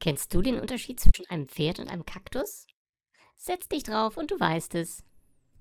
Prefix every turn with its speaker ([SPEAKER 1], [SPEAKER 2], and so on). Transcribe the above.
[SPEAKER 1] Kennst du den Unterschied zwischen einem Pferd und einem Kaktus? Setz dich drauf und du weißt es.